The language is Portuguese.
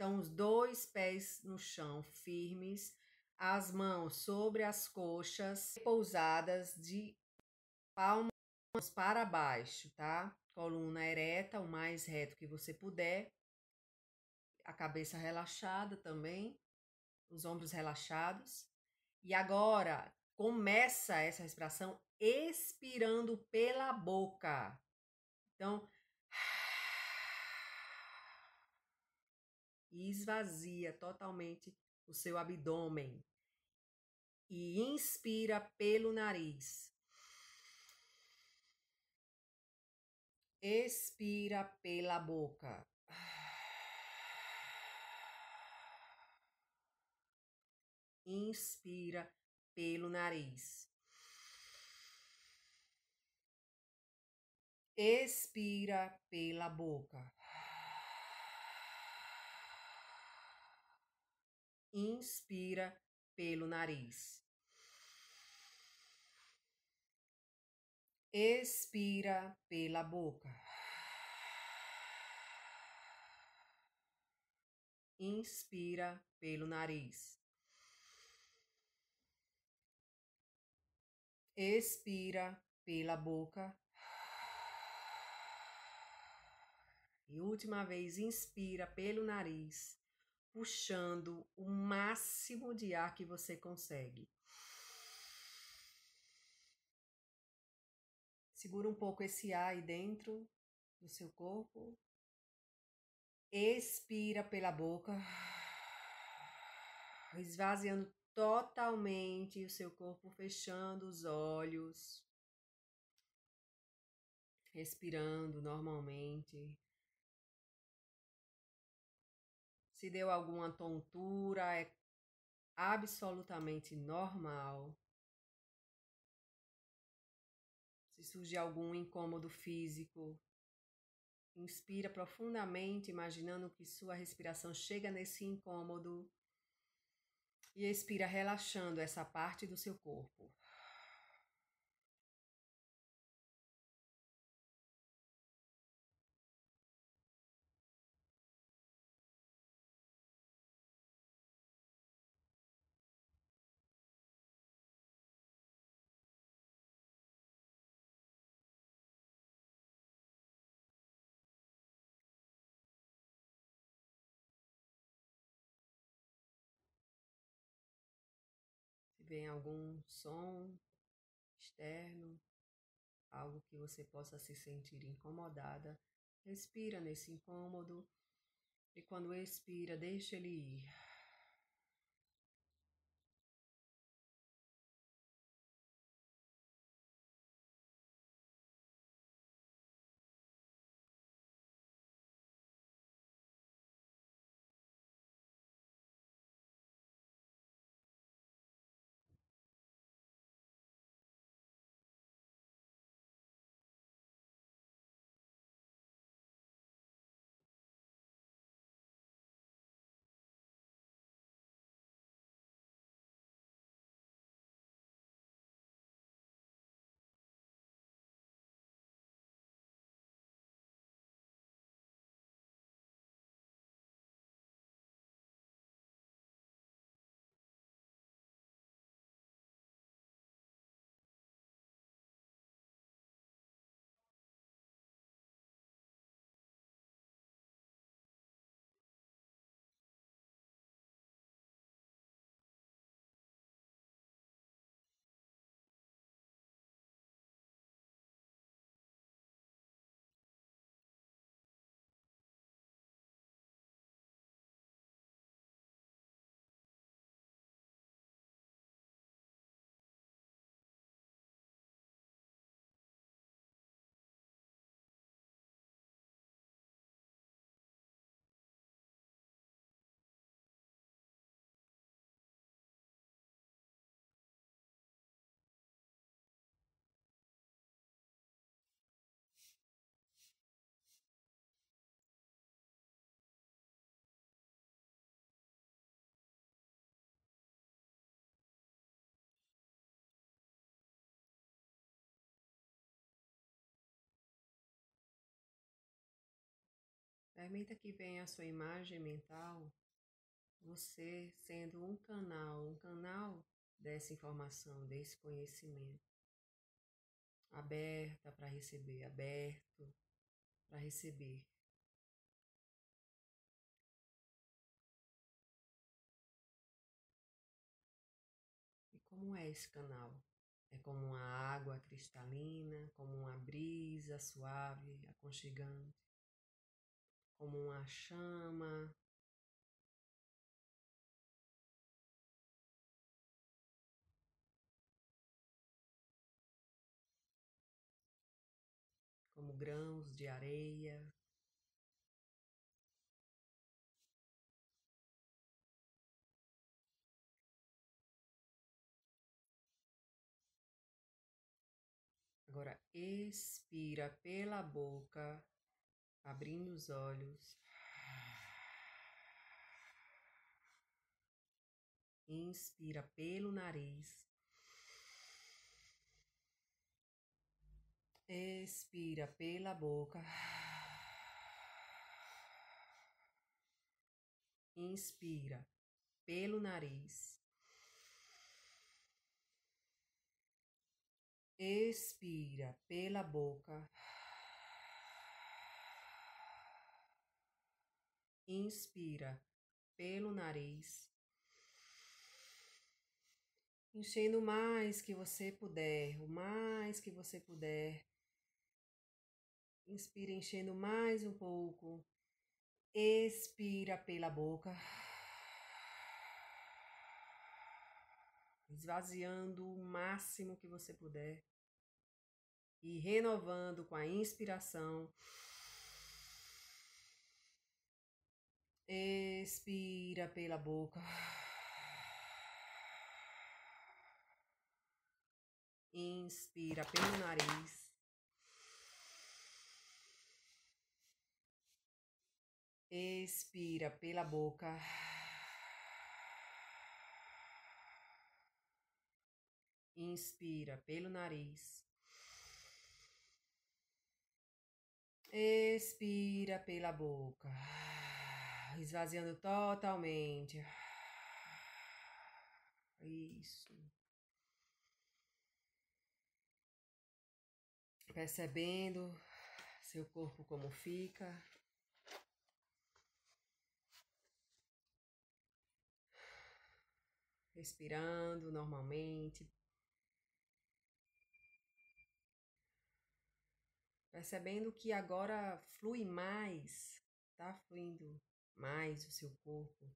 Então, os dois pés no chão firmes, as mãos sobre as coxas, pousadas de palmas para baixo, tá? Coluna ereta, o mais reto que você puder. A cabeça relaxada também, os ombros relaxados. E agora, começa essa respiração expirando pela boca. Então, esvazia totalmente o seu abdômen e inspira pelo nariz. Expira pela boca. Inspira pelo nariz. Expira pela boca. Inspira pelo nariz. Expira pela boca. Inspira pelo nariz. Expira pela boca. E última vez, inspira pelo nariz, puxando o máximo de ar que você consegue. Segura um pouco esse ar aí dentro do seu corpo. Expira pela boca, esvaziando totalmente o seu corpo, fechando os olhos, respirando normalmente. Se deu alguma tontura, é absolutamente normal. Se surgir algum incômodo físico, inspira profundamente, imaginando que sua respiração chega nesse incômodo e expira relaxando essa parte do seu corpo. Vem algum som externo, algo que você possa se sentir incomodada, respira nesse incômodo e quando expira, deixa ele ir. Permita que venha a sua imagem mental, você sendo um canal, um canal dessa informação, desse conhecimento. Aberta para receber, aberto para receber. E como é esse canal? É como uma água cristalina, como uma brisa suave, aconchegante, como uma chama como grãos de areia. Agora expira pela boca, abrindo os olhos. Inspira pelo nariz. Expira pela boca. Inspira pelo nariz. Expira pela boca. Inspira pelo nariz. Enchendo o mais que você puder, o mais que você puder. Inspira enchendo mais um pouco. Expira pela boca. Esvaziando o máximo que você puder. E renovando com a inspiração. Expira pela boca. Inspira pelo nariz. Expira pela boca. Inspira pelo nariz. Expira pela boca. Esvaziando totalmente. Isso. Percebendo seu corpo como fica. respirando normalmente. Percebendo que agora flui mais, tá fluindo mais o seu corpo.